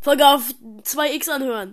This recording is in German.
Folge auf 2x anhören.